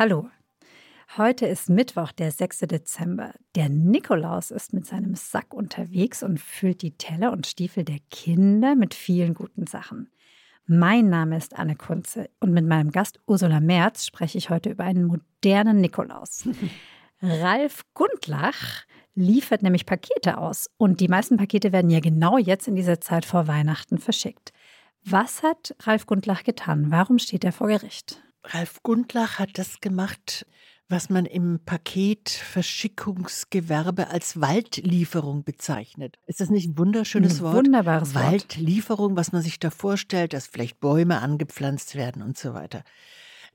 Hallo. Heute ist Mittwoch, der 6. Dezember. Der Nikolaus ist mit seinem Sack unterwegs und füllt die Teller und Stiefel der Kinder mit vielen guten Sachen. Mein Name ist Anne Kunze und mit meinem Gast Ursula Merz spreche ich heute über einen modernen Nikolaus. Ralf Gundlach liefert nämlich Pakete aus und die meisten Pakete werden ja genau jetzt in dieser Zeit vor Weihnachten verschickt. Was hat Ralf Gundlach getan? Warum steht er vor Gericht? Ralf Gundlach hat das gemacht, was man im Paketverschickungsgewerbe als Waldlieferung bezeichnet. Ist das nicht ein wunderschönes ein Wort? Wunderbares Wort. Waldlieferung, was man sich da vorstellt, dass vielleicht Bäume angepflanzt werden und so weiter.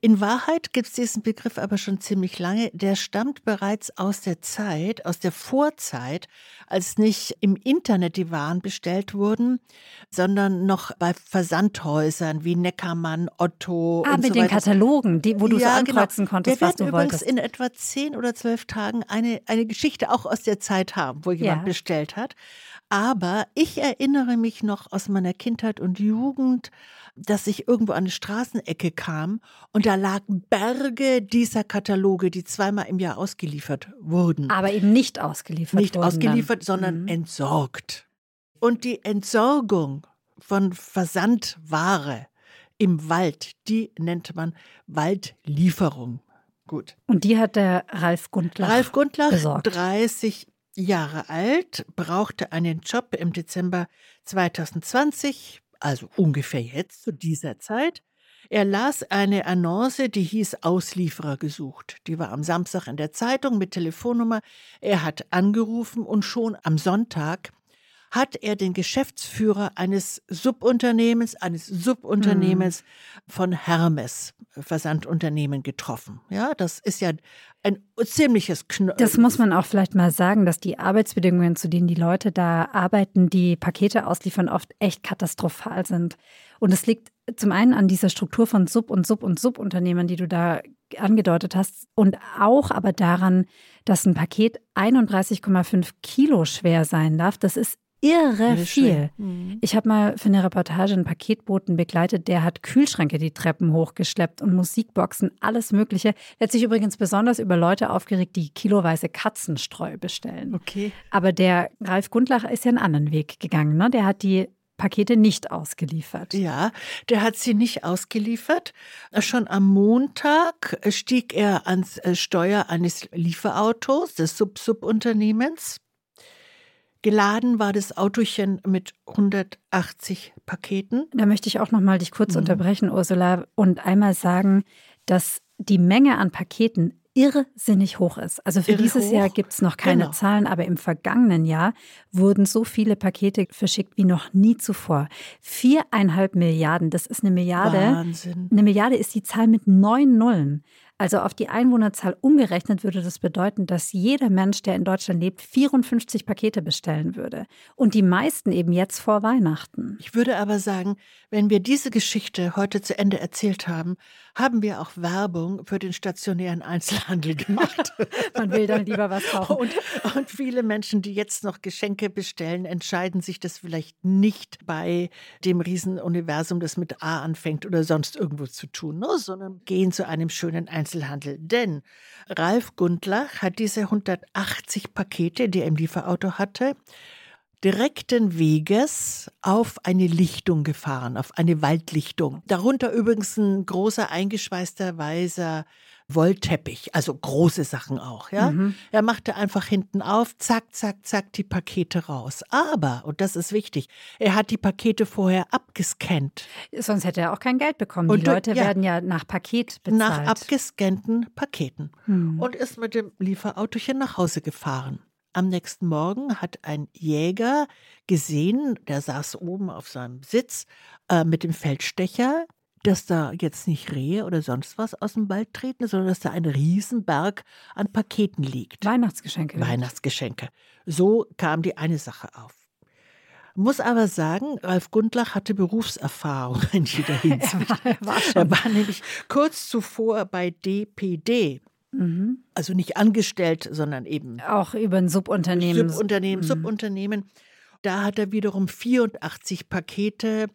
In Wahrheit gibt es diesen Begriff aber schon ziemlich lange. Der stammt bereits aus der Zeit, aus der Vorzeit, als nicht im Internet die Waren bestellt wurden, sondern noch bei Versandhäusern wie Neckermann, Otto. Ah, und mit so den weiter. Katalogen, die, wo du Ja, genau. ankreuzen konntest, Wir was du werden übrigens wolltest. in etwa zehn oder zwölf Tagen eine, eine Geschichte auch aus der Zeit haben, wo jemand Ja. bestellt hat. Aber ich erinnere mich noch aus meiner Kindheit und Jugend, dass ich irgendwo an eine Straßenecke kam und da lagen Berge dieser Kataloge, die zweimal im Jahr ausgeliefert wurden. Aber eben nicht ausgeliefert Nicht ausgeliefert, dann. sondern Mhm. entsorgt. Und die Entsorgung von Versandware im Wald, die nennt man Waldlieferung. Gut. Und die hat der Ralf Gundlach. Ralf Gundlach, besorgt. 30 Jahre alt, brauchte einen Job im Dezember 2020, also ungefähr jetzt zu dieser Zeit. Er las eine Annonce, die hieß Auslieferer gesucht. Die war am Samstag in der Zeitung mit Telefonnummer. Er hat angerufen und schon am Sonntag hat er den Geschäftsführer eines Subunternehmens, eines Subunternehmens von Hermes Versandunternehmen getroffen. Ja, das ist ja ein ziemliches Kn Das muss man auch vielleicht mal sagen, dass die Arbeitsbedingungen, zu denen die Leute da arbeiten, die Pakete ausliefern, oft echt katastrophal sind. Und es liegt zum einen an dieser Struktur von Sub- und Sub- und Subunternehmen, die du da angedeutet hast, und auch aber daran, dass ein Paket 31,5 Kilo schwer sein darf. Das ist irre viel. Mhm. Ich habe mal für eine Reportage einen Paketboten begleitet, der hat Kühlschränke die Treppen hochgeschleppt und Musikboxen, alles Mögliche. Der hat sich übrigens besonders über Leute aufgeregt, die kiloweise Katzenstreu bestellen. Okay. Aber der Ralf Gundlach ist ja einen anderen Weg gegangen. Ne? Der hat die Pakete nicht ausgeliefert. Ja, der hat sie nicht ausgeliefert. Schon am Montag stieg er ans äh, Steuer eines Lieferautos des Sub-Subunternehmens. Geladen war das Autochen mit 180 Paketen. Da möchte ich auch noch mal dich kurz Mhm. unterbrechen, Ursula, und einmal sagen, dass die Menge an Paketen irrsinnig hoch ist. Also für Irre dieses hoch. Jahr gibt es noch keine Genau. Zahlen, aber im vergangenen Jahr wurden so viele Pakete verschickt wie noch nie zuvor. Viereinhalb Milliarden, das ist eine Milliarde. Wahnsinn. Eine Milliarde ist die Zahl mit neun Nullen. Also auf die Einwohnerzahl umgerechnet würde das bedeuten, dass jeder Mensch, der in Deutschland lebt, 54 Pakete bestellen würde. Und die meisten eben jetzt vor Weihnachten. Ich würde aber sagen, wenn wir diese Geschichte heute zu Ende erzählt haben, haben wir auch Werbung für den stationären Einzelhandel gemacht. Man will dann lieber was kaufen. Und, und viele Menschen, die jetzt noch Geschenke bestellen, entscheiden sich das vielleicht nicht bei dem Riesenuniversum, das mit A anfängt oder sonst irgendwo zu tun, ne, sondern gehen zu einem schönen Einzelhandel. Denn Ralf Gundlach hat diese 180 Pakete, die er im Lieferauto hatte, direkten Weges auf eine Lichtung gefahren, auf eine Waldlichtung. Darunter übrigens ein großer eingeschweißter weißer Wollteppich, also große Sachen auch, ja. Mhm. Er machte einfach hinten auf, zack, zack, zack, die Pakete raus. Aber, und das ist wichtig, er hat die Pakete vorher abgescannt. Sonst hätte er auch kein Geld bekommen. Und die Leute ja. werden ja nach Paket bezahlt. Nach abgescannten Paketen. Hm. und ist mit dem Lieferautochen nach Hause gefahren. Am nächsten Morgen hat ein Jäger gesehen, der saß oben auf seinem Sitz äh, mit dem Feldstecher, dass da jetzt nicht Rehe oder sonst was aus dem Wald treten, sondern dass da ein Riesenberg an Paketen liegt. Weihnachtsgeschenke. Weihnachtsgeschenke. So kam die eine Sache auf. Muss aber sagen, Ralf Gundlach hatte Berufserfahrung in jeder Hinsicht. Er war schon. Er war nämlich kurz zuvor bei DPD, Mhm. also nicht angestellt, sondern eben Auch über ein Subunternehmen. Subunternehmen, Mhm. Subunternehmen. da hat er wiederum 84 Pakete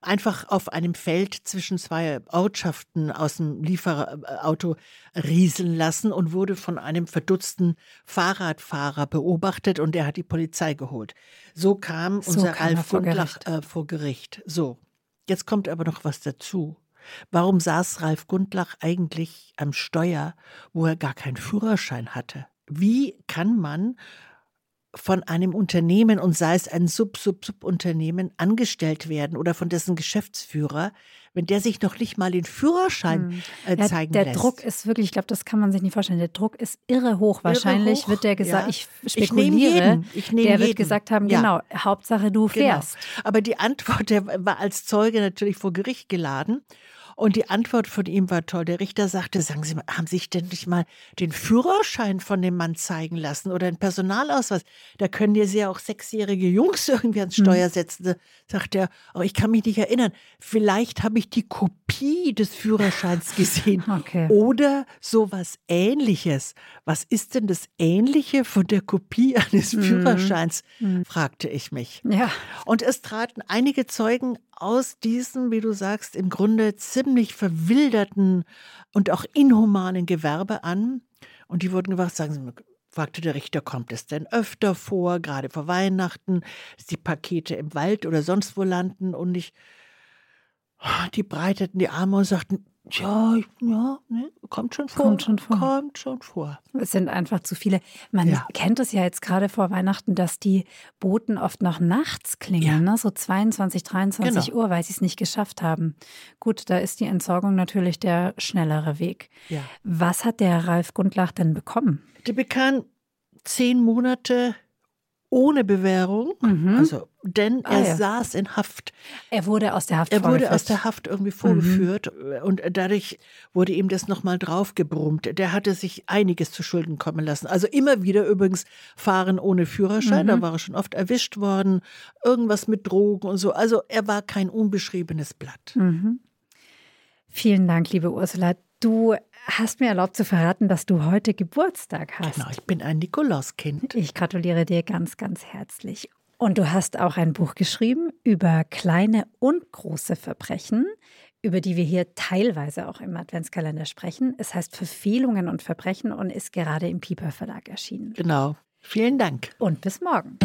einfach auf einem Feld zwischen zwei Ortschaften aus dem Lieferauto rieseln lassen und wurde von einem verdutzten Fahrradfahrer beobachtet und der hat die Polizei geholt. So kam So unser er Ralf vor Gericht. äh, vor Gericht. So, jetzt kommt aber noch was dazu. Warum saß Ralf Gundlach eigentlich am Steuer, wo er gar keinen Führerschein hatte? Wie kann man von einem Unternehmen und sei es ein Sub-Sub-Sub-Unternehmen angestellt werden oder von dessen Geschäftsführer, wenn der sich noch nicht mal den Führerschein äh, Ja, zeigen der lässt? Druck ist wirklich, ich glaube, das kann man sich nicht vorstellen. Der Druck ist irre hoch. Wahrscheinlich hoch, wird der gesagt, ja. ich Ich spekuliere, jeden, ich nehm der wird jeden. gesagt haben, Ja. genau, Hauptsache du fährst. Genau. Aber die Antwort, der war als Zeuge natürlich vor Gericht geladen. Und die Antwort von ihm war toll. Der Richter sagte, sagen Sie mal, haben Sie sich denn nicht mal den Führerschein von dem Mann zeigen lassen oder einen Personalausweis? Da können dir ja auch sechsjährige Jungs irgendwie ans Hm. Steuer setzen. Da Sagt er, oh, ich kann mich nicht erinnern. Vielleicht habe ich die Kopie des Führerscheins gesehen. Okay. Oder sowas ähnliches. Was ist denn das Ähnliche von der Kopie eines Mhm. Führerscheins? fragte ich mich. Ja, Und es traten einige Zeugen aus diesem, wie du sagst, im Grunde ziemlich verwilderten und auch inhumanen Gewerbe an. Und die wurden gefragt, sagen Sie fragte der Richter, kommt es denn öfter vor, gerade vor Weihnachten, dass die Pakete im Wald oder sonst wo landen und ich, die breiteten die Arme und sagten, ja, ja, ne, kommt schon vor. Kommt schon vor. Kommt schon vor. es sind einfach zu viele. Man Ja. kennt es ja jetzt gerade vor Weihnachten, dass die Boten oft noch nachts klingeln, Ja. ne? so 22, 23 Genau. Uhr, weil sie es nicht geschafft haben. Gut, da ist die Entsorgung natürlich der schnellere Weg. Ja. Was hat der Ralf Gundlach denn bekommen? Der bekam zehn Monate ohne Bewährung, also denn Mhm. Ah, er ja. saß in Haft. Er wurde aus der Haft Er wurde aus der Haft irgendwie vorgeführt und dadurch wurde ihm das nochmal draufgebrummt. Der hatte sich einiges zu Schulden kommen lassen. Also immer wieder übrigens fahren ohne Führerschein, da war er schon oft erwischt worden, irgendwas mit Drogen und so. Also er war kein unbeschriebenes Blatt. Vielen Dank, liebe Ursula. Du hast mir erlaubt zu verraten, dass du heute Geburtstag hast. Genau, ich bin ein Nikolauskind. Ich gratuliere dir ganz, ganz herzlich. Und du hast auch ein Buch geschrieben über kleine und große Verbrechen, über die wir hier teilweise auch im Adventskalender sprechen. Es heißt Verfehlungen und Verbrechen und ist gerade im Piper Verlag erschienen. Genau. Vielen Dank. Und bis morgen.